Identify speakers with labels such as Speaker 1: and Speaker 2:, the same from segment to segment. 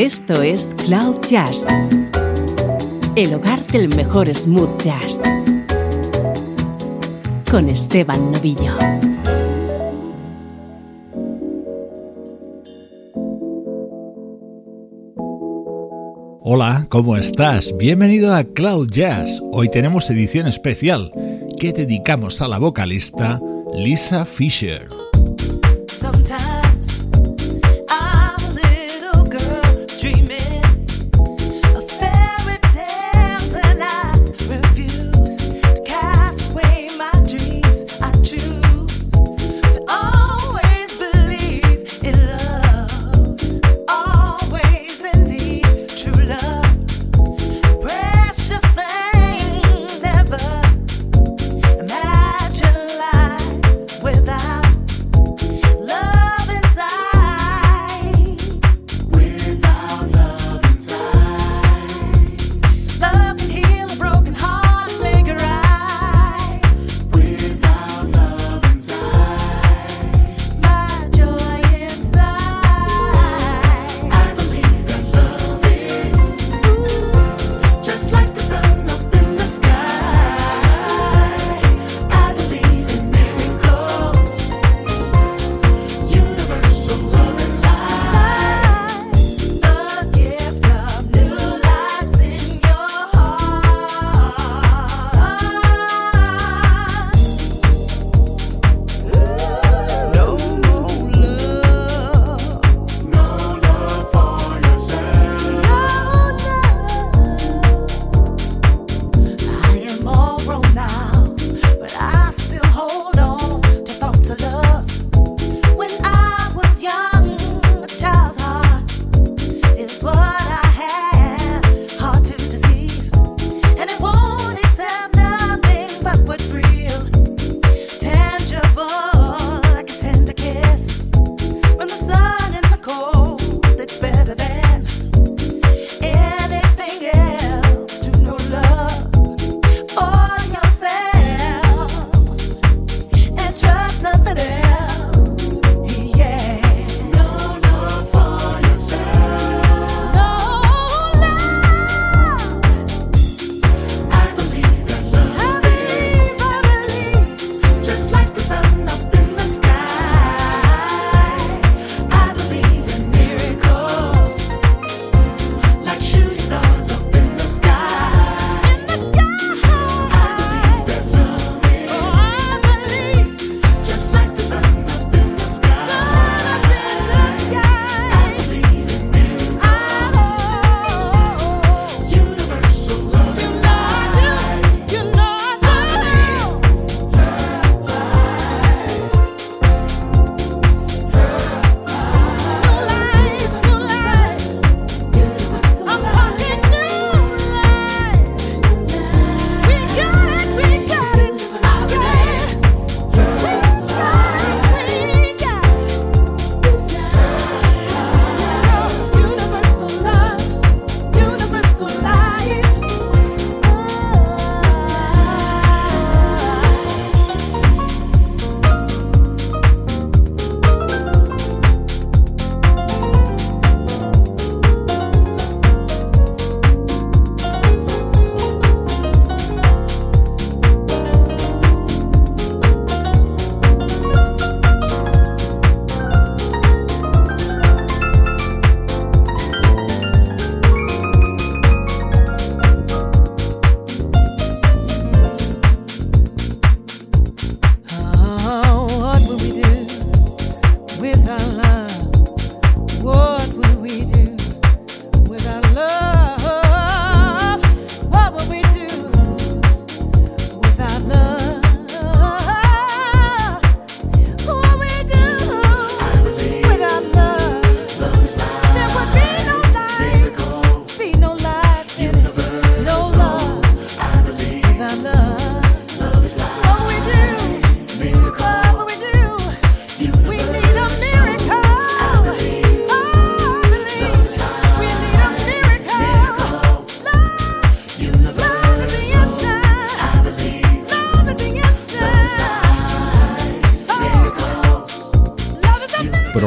Speaker 1: Esto es Cloud Jazz, el hogar del mejor smooth jazz, con Esteban Novillo.
Speaker 2: Hola, ¿cómo estás? Bienvenido a Cloud Jazz. Hoy tenemos edición especial que dedicamos a la vocalista Lisa Fisher.
Speaker 3: nosso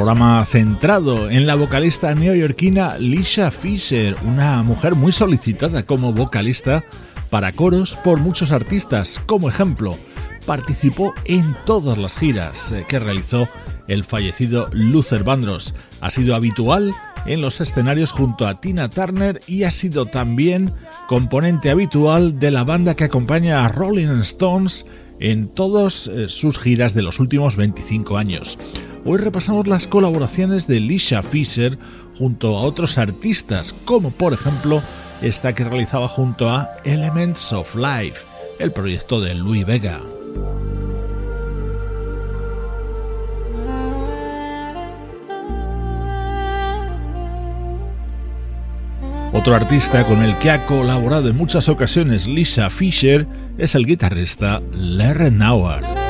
Speaker 2: programa centrado en la vocalista neoyorquina Lisha Fisher, una mujer muy solicitada como vocalista para coros por muchos artistas. Como ejemplo, participó en todas las giras eh, que realizó el fallecido Luther Vandross. Ha sido habitual en los escenarios junto a Tina Turner y ha sido también componente habitual de la banda que acompaña a Rolling Stones en todas eh, sus giras de los últimos 25 años. Hoy repasamos las colaboraciones de Lisha Fisher junto a otros artistas, como por ejemplo esta que realizaba junto a Elements of Life, el proyecto de Louis Vega. Otro artista con el que ha colaborado en muchas ocasiones Lisa Fisher es el guitarrista Larry Nauer.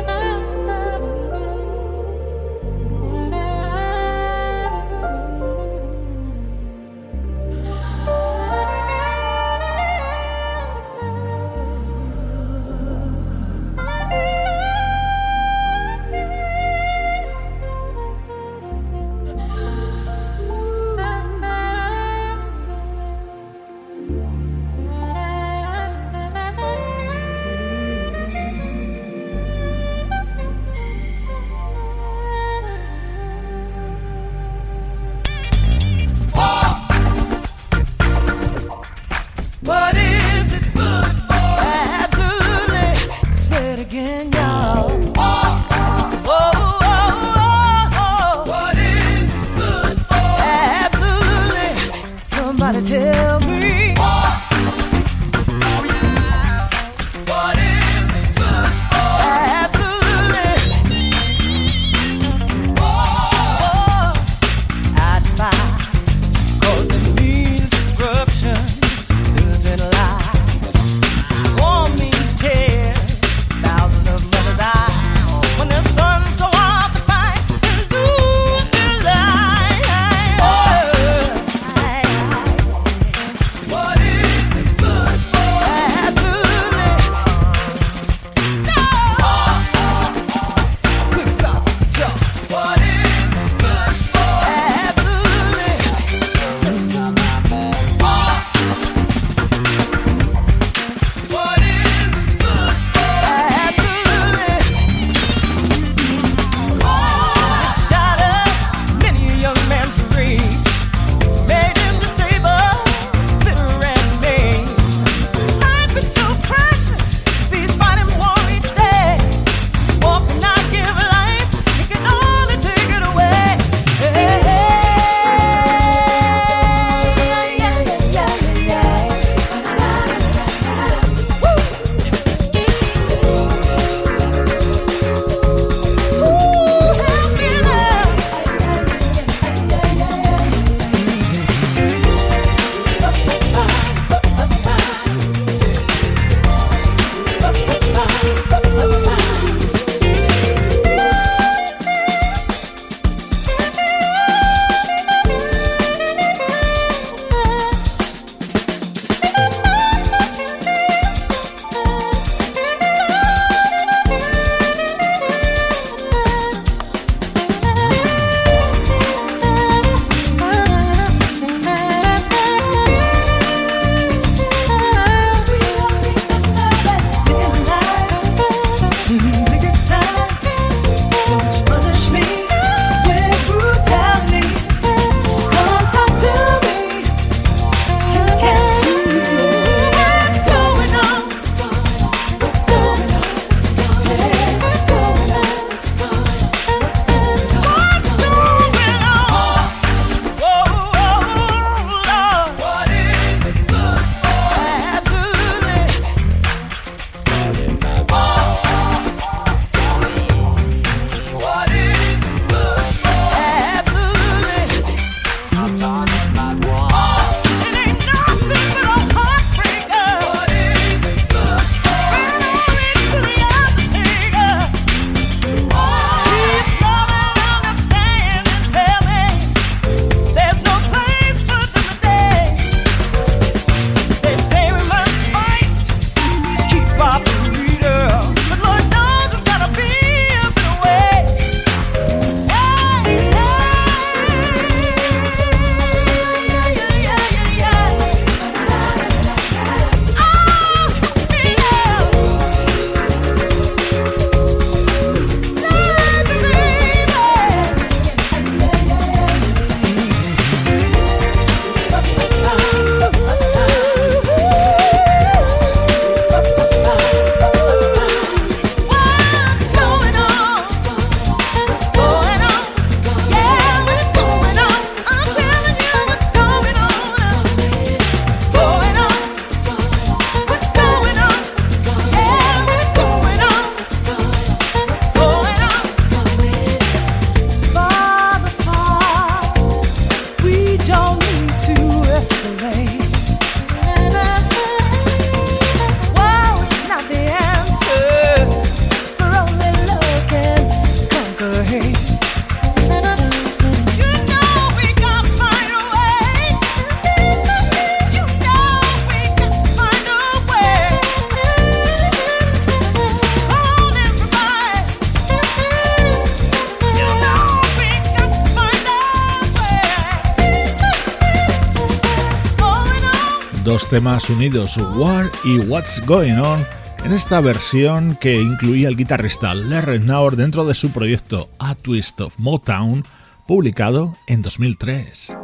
Speaker 2: Temas unidos, War y What's Going On, en esta versión que incluía el guitarrista Larry Naur dentro de su proyecto A Twist of Motown, publicado en 2003.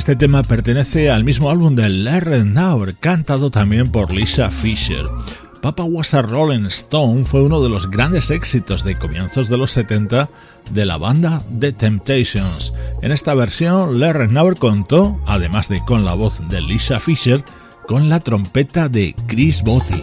Speaker 2: Este tema pertenece al mismo álbum de Larry Naur, cantado también por Lisa Fisher. Papa Was a Rolling Stone fue uno de los grandes éxitos de comienzos de los 70 de la banda The Temptations. En esta versión, Larry Naur contó, además de con la voz de Lisa Fisher, con la trompeta de Chris Botti.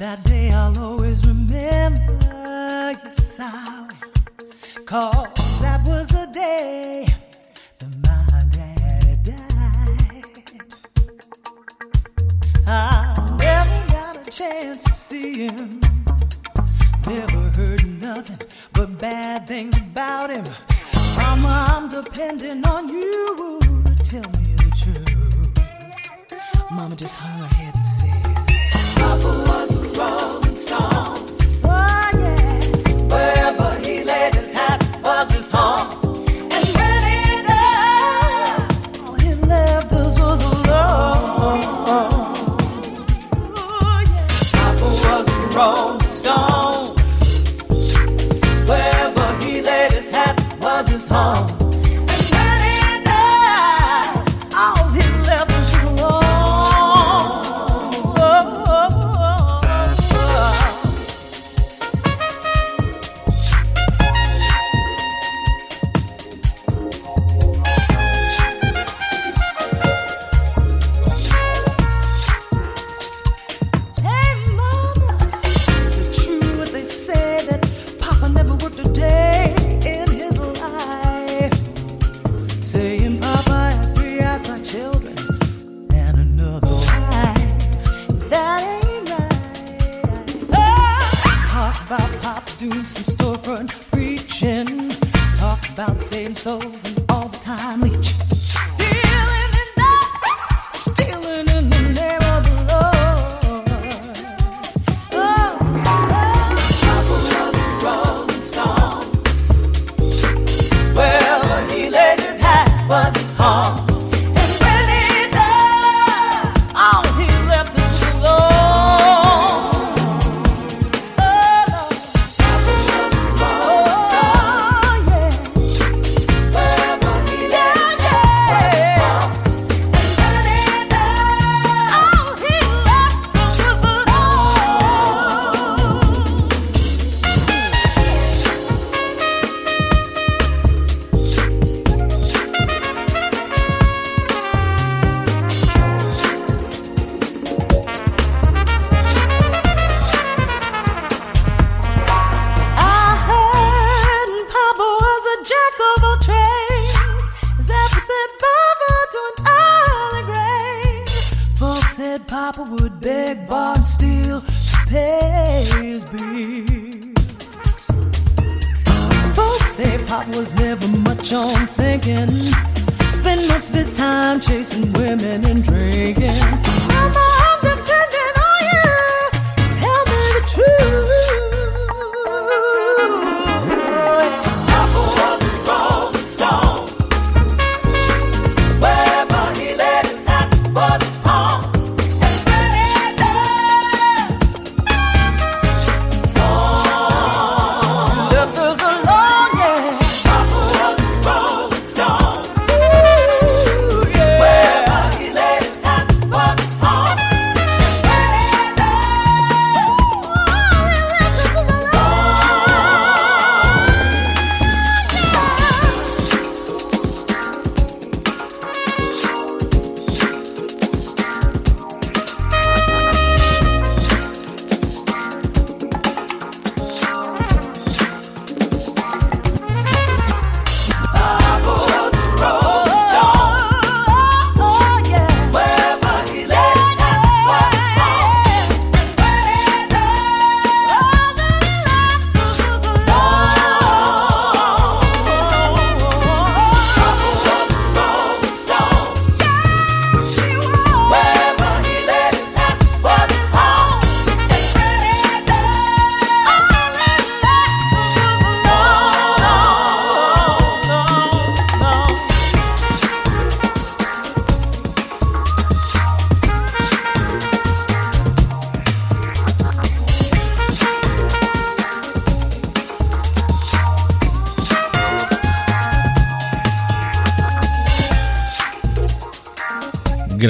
Speaker 3: That day I'll always remember, yes I will. Cause that was the day that my daddy died. I never got a chance to see him. Never heard nothing but bad things about him. Mama, I'm depending on you to tell me the truth. Mama just hung her head and said, Papa rolling stone.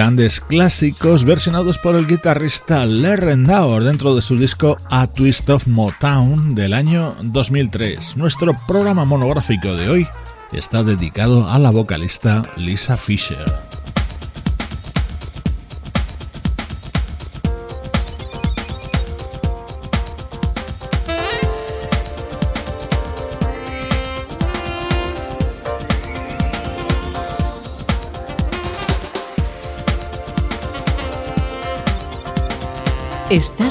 Speaker 2: Grandes clásicos versionados por el guitarrista Larry Naur dentro de su disco A Twist of Motown del año 2003. Nuestro programa monográfico de hoy está dedicado a la vocalista Lisa Fisher.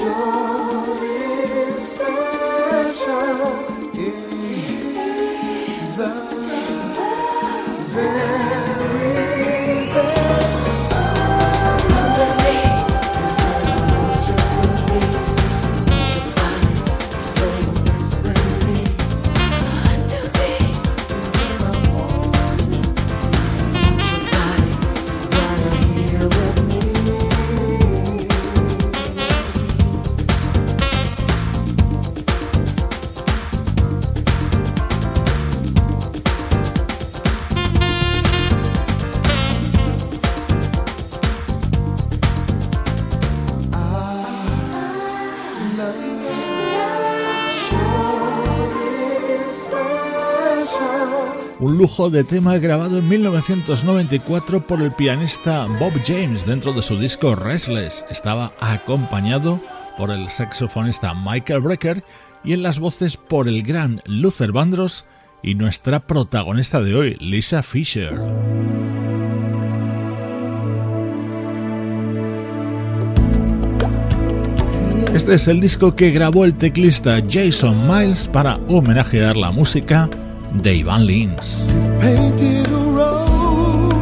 Speaker 4: 주
Speaker 2: lujo de tema grabado en 1994 por el pianista Bob James dentro de su disco Restless. Estaba acompañado por el saxofonista Michael Brecker y en las voces por el gran Luther Vandross y nuestra protagonista de hoy, Lisa Fisher. Este es el disco que grabó el teclista Jason Miles para homenajear la música de Ivan Lins.
Speaker 4: opened a road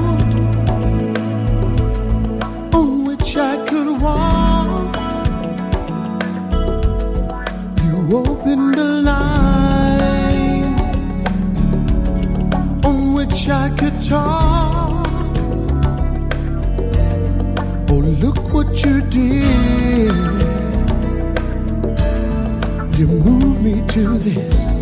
Speaker 4: on which I could walk you open the line on which I could talk. Oh, look what you did. You moved me to this.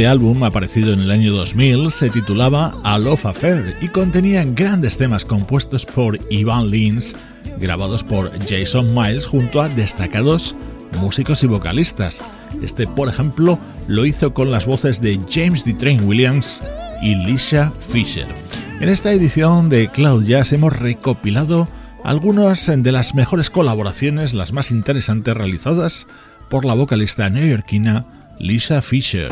Speaker 2: Este álbum, aparecido en el año 2000, se titulaba A Love Affair y contenía grandes temas compuestos por Ivan Lins, grabados por Jason Miles junto a destacados músicos y vocalistas. Este, por ejemplo, lo hizo con las voces de James D. Train Williams y Lisa Fisher. En esta edición de Cloud Jazz hemos recopilado algunas de las mejores colaboraciones, las más interesantes realizadas por la vocalista neoyorquina Lisa Fisher.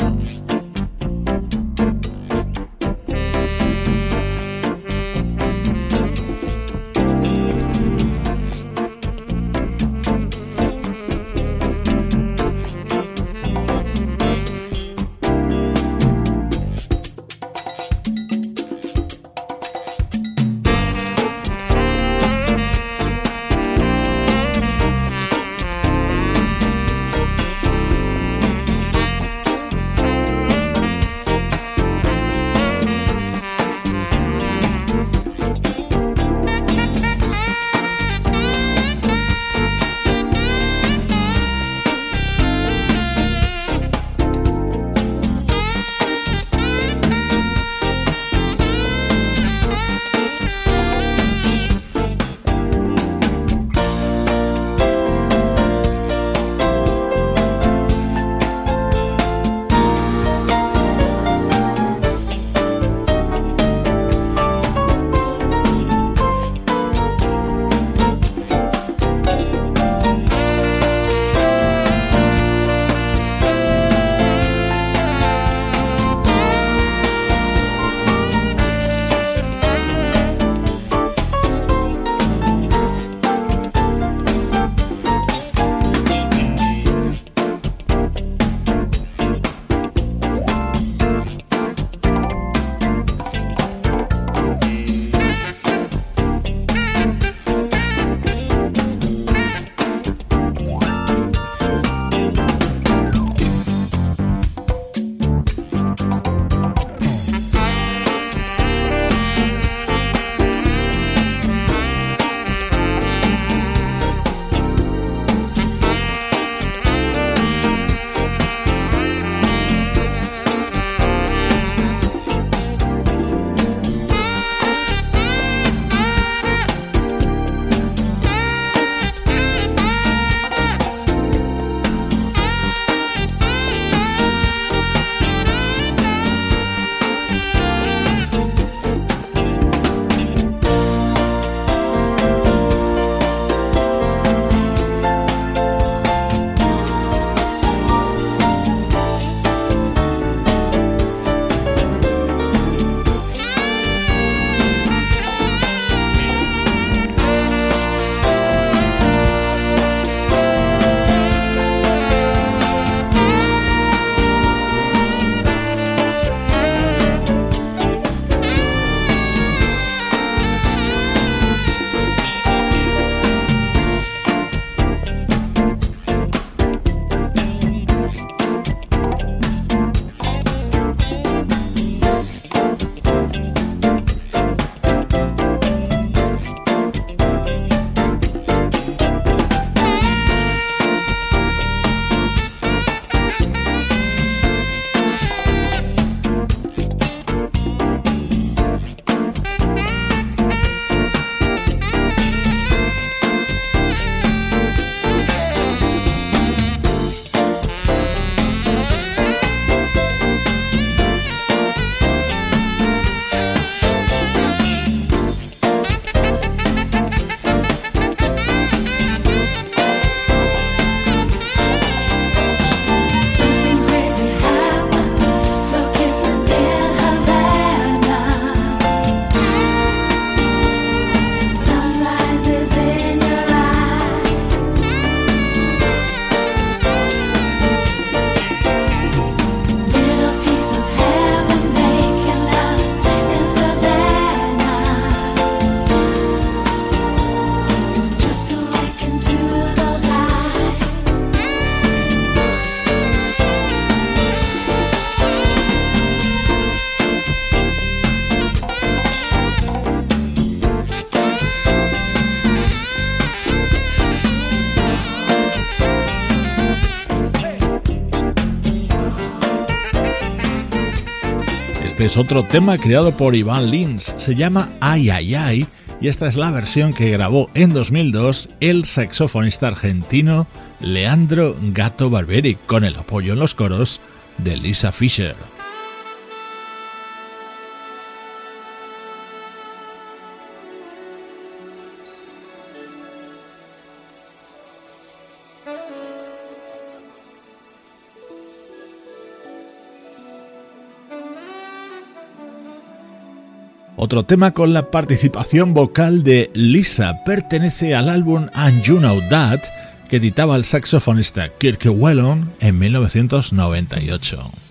Speaker 2: Es otro tema creado por Iván Lins, se llama Ay Ay Ay y esta es la versión que grabó en 2002 el saxofonista argentino Leandro Gato Barberi con el apoyo en los coros de Lisa Fischer. Otro tema con la participación vocal de Lisa pertenece al álbum And You Know That que editaba el saxofonista Kirk Whelan en 1998.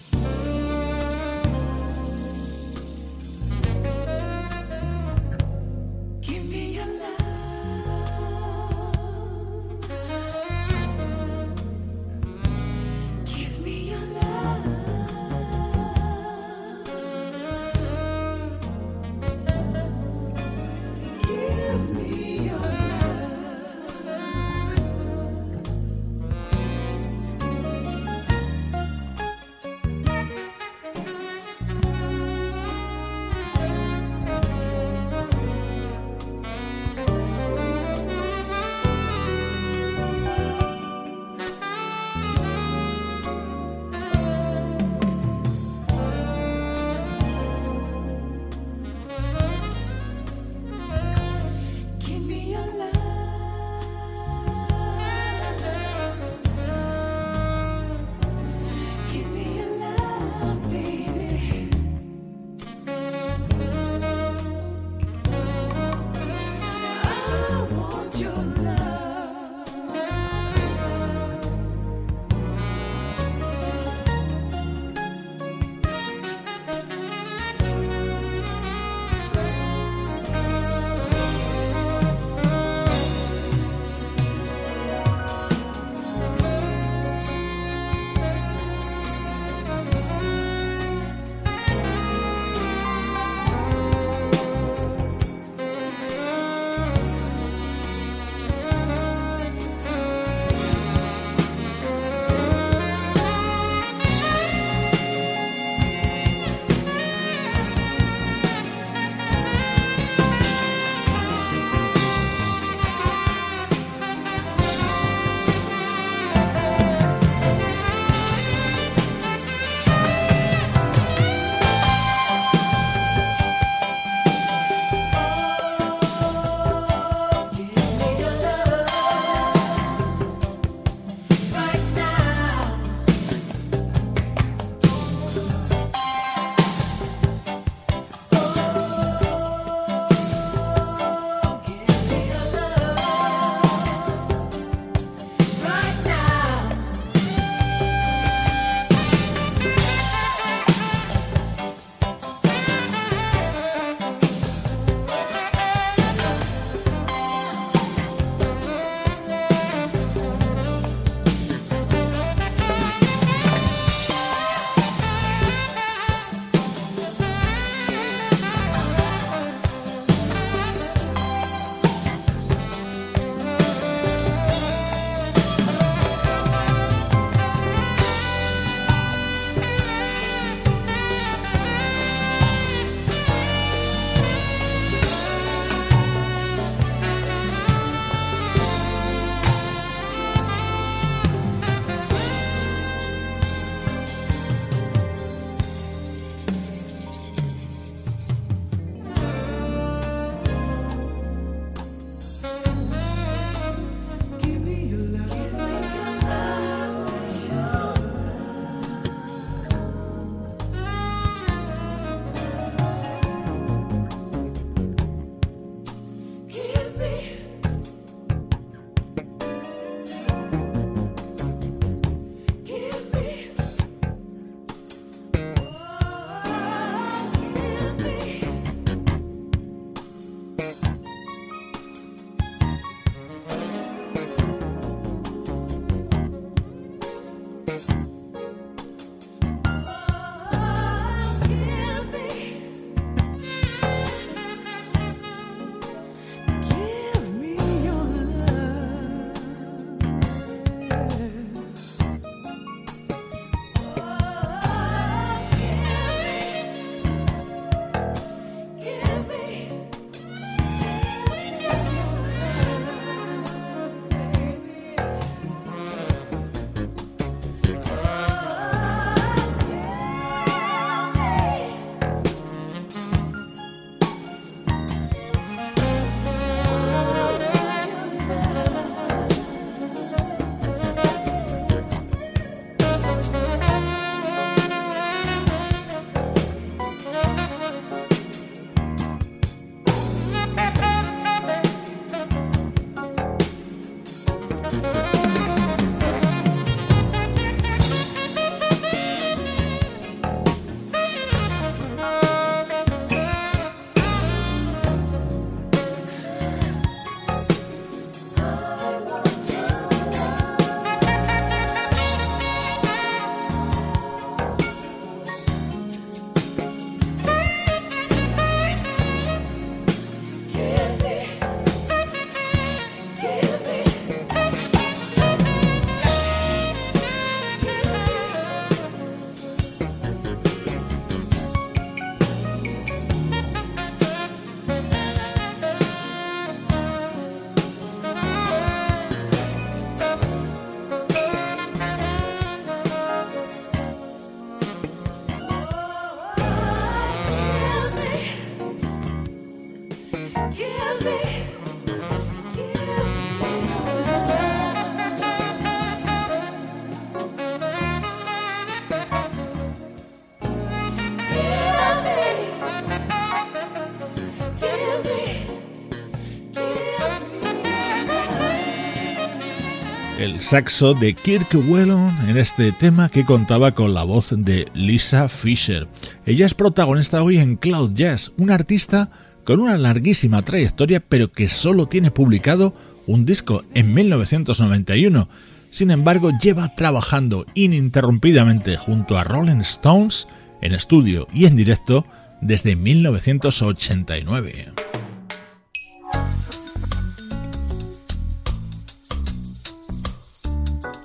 Speaker 2: Saxo de Kirk Whelan en este tema que contaba con la voz de Lisa Fisher. Ella es protagonista hoy en Cloud Jazz, un artista con una larguísima trayectoria pero que solo tiene publicado un disco en 1991. Sin embargo, lleva trabajando ininterrumpidamente junto a Rolling Stones en estudio y en directo desde 1989.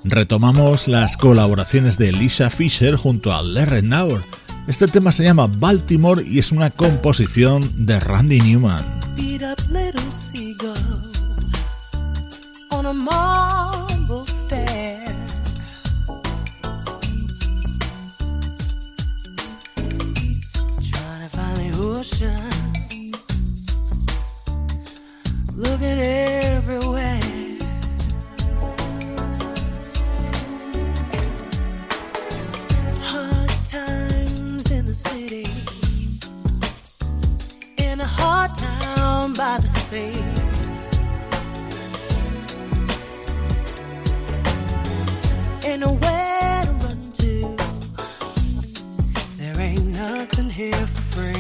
Speaker 2: retomamos las colaboraciones de Lisa Fisher junto a Larry Naur. Este tema se llama Baltimore y es una composición de Randy Newman.
Speaker 3: Everywhere a hard town by the sea. In where to run to, there ain't nothing here for free.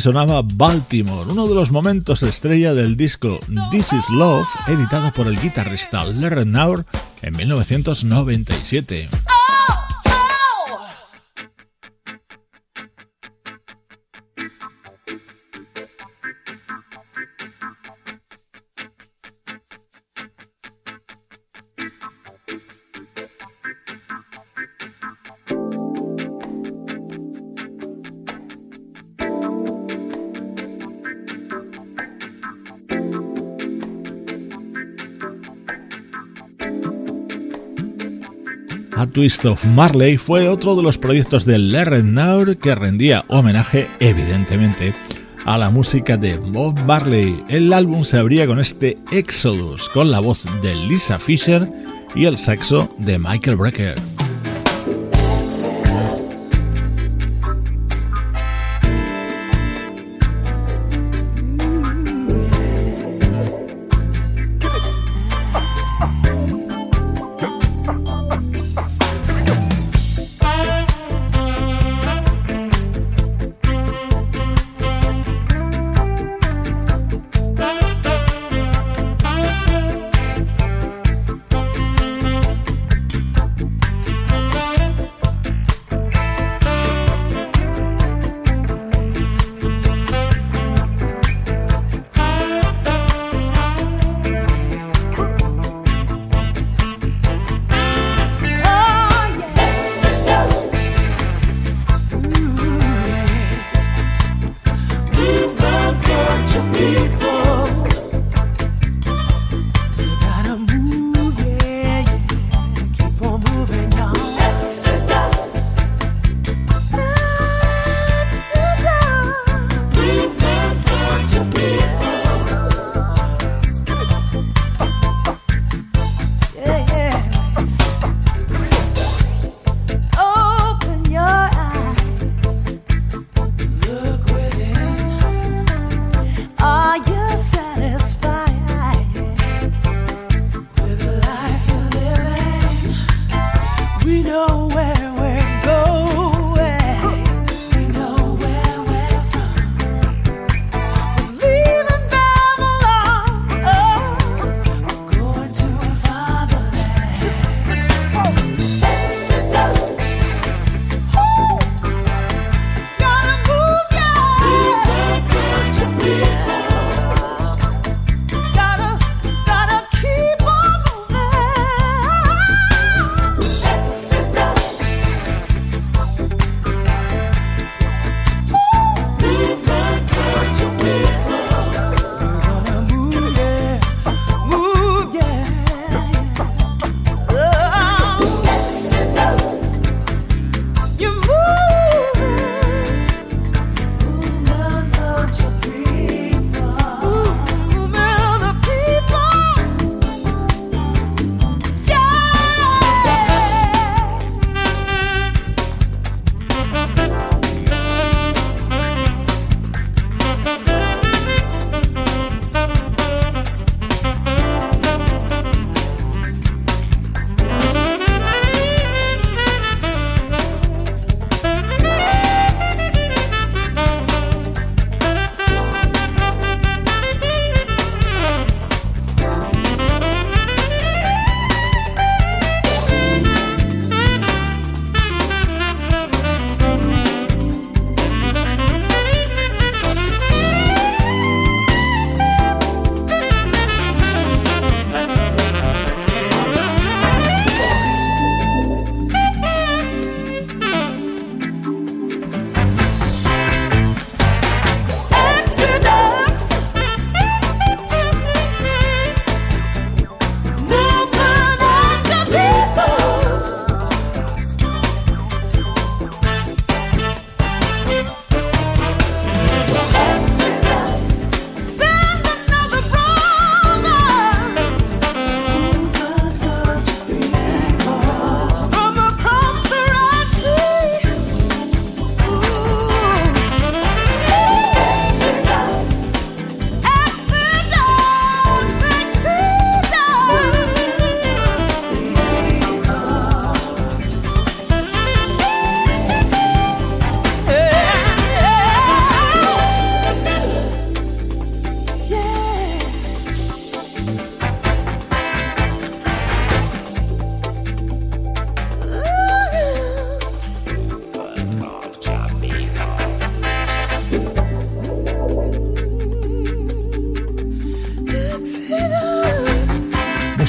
Speaker 2: Sonaba Baltimore, uno de los momentos estrella del disco This Is Love, editado por el guitarrista Larry Naur en 1997. Twist of Marley fue otro de los proyectos de Larry que rendía homenaje, evidentemente, a la música de Bob Marley. El álbum se abría con este Exodus, con la voz de Lisa Fisher y el saxo de Michael Brecker.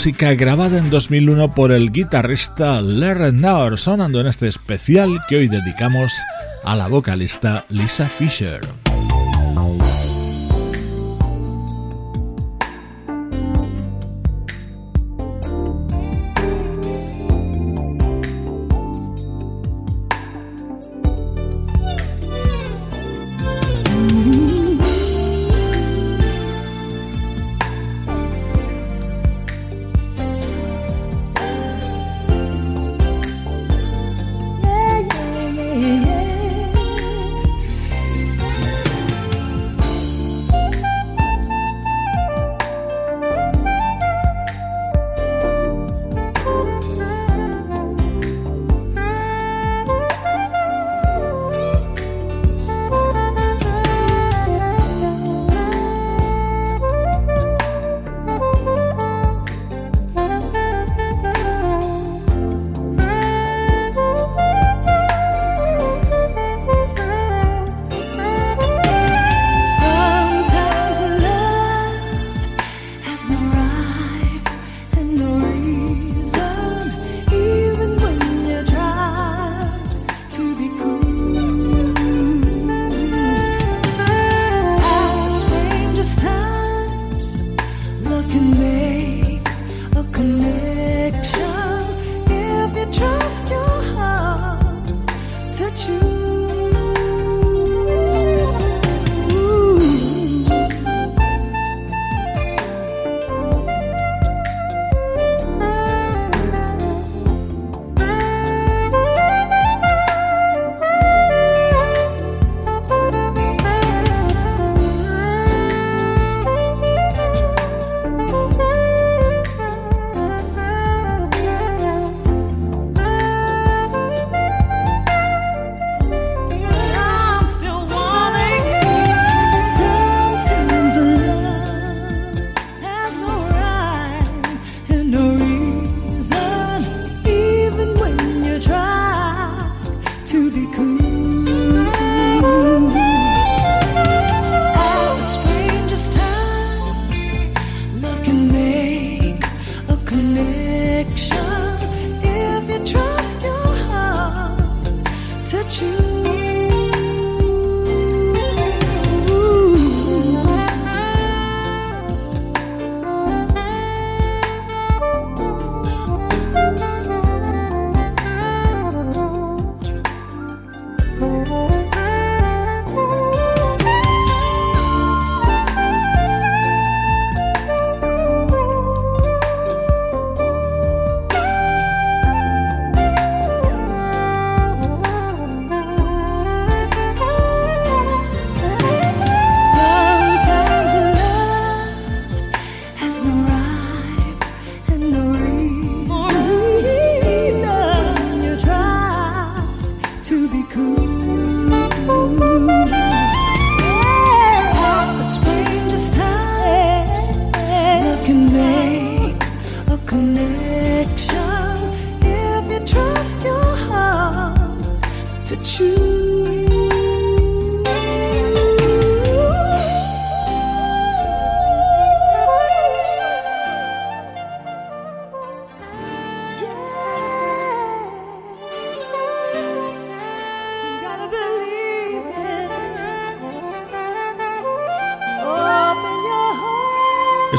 Speaker 2: Música grabada en 2001 por el guitarrista Larry Naur, sonando en este especial que hoy dedicamos a la vocalista Lisa Fisher.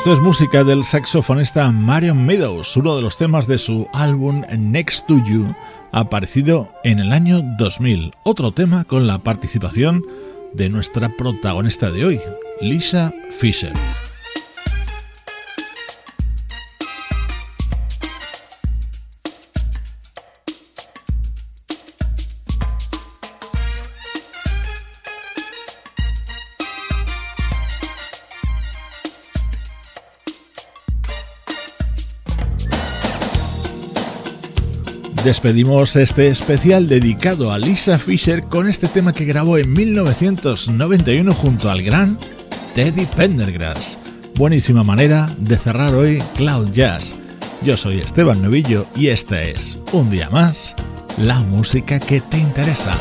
Speaker 2: Esto es música del saxofonista Marion Meadows, uno de los temas de su álbum Next to You, aparecido en el año 2000. Otro tema con la participación de nuestra protagonista de hoy, Lisa Fisher. Despedimos este especial dedicado a Lisa Fisher con este tema que grabó en 1991 junto al gran Teddy Pendergrass. Buenísima manera de cerrar hoy Cloud Jazz. Yo soy Esteban Novillo y esta es, un día más, la música que te interesa.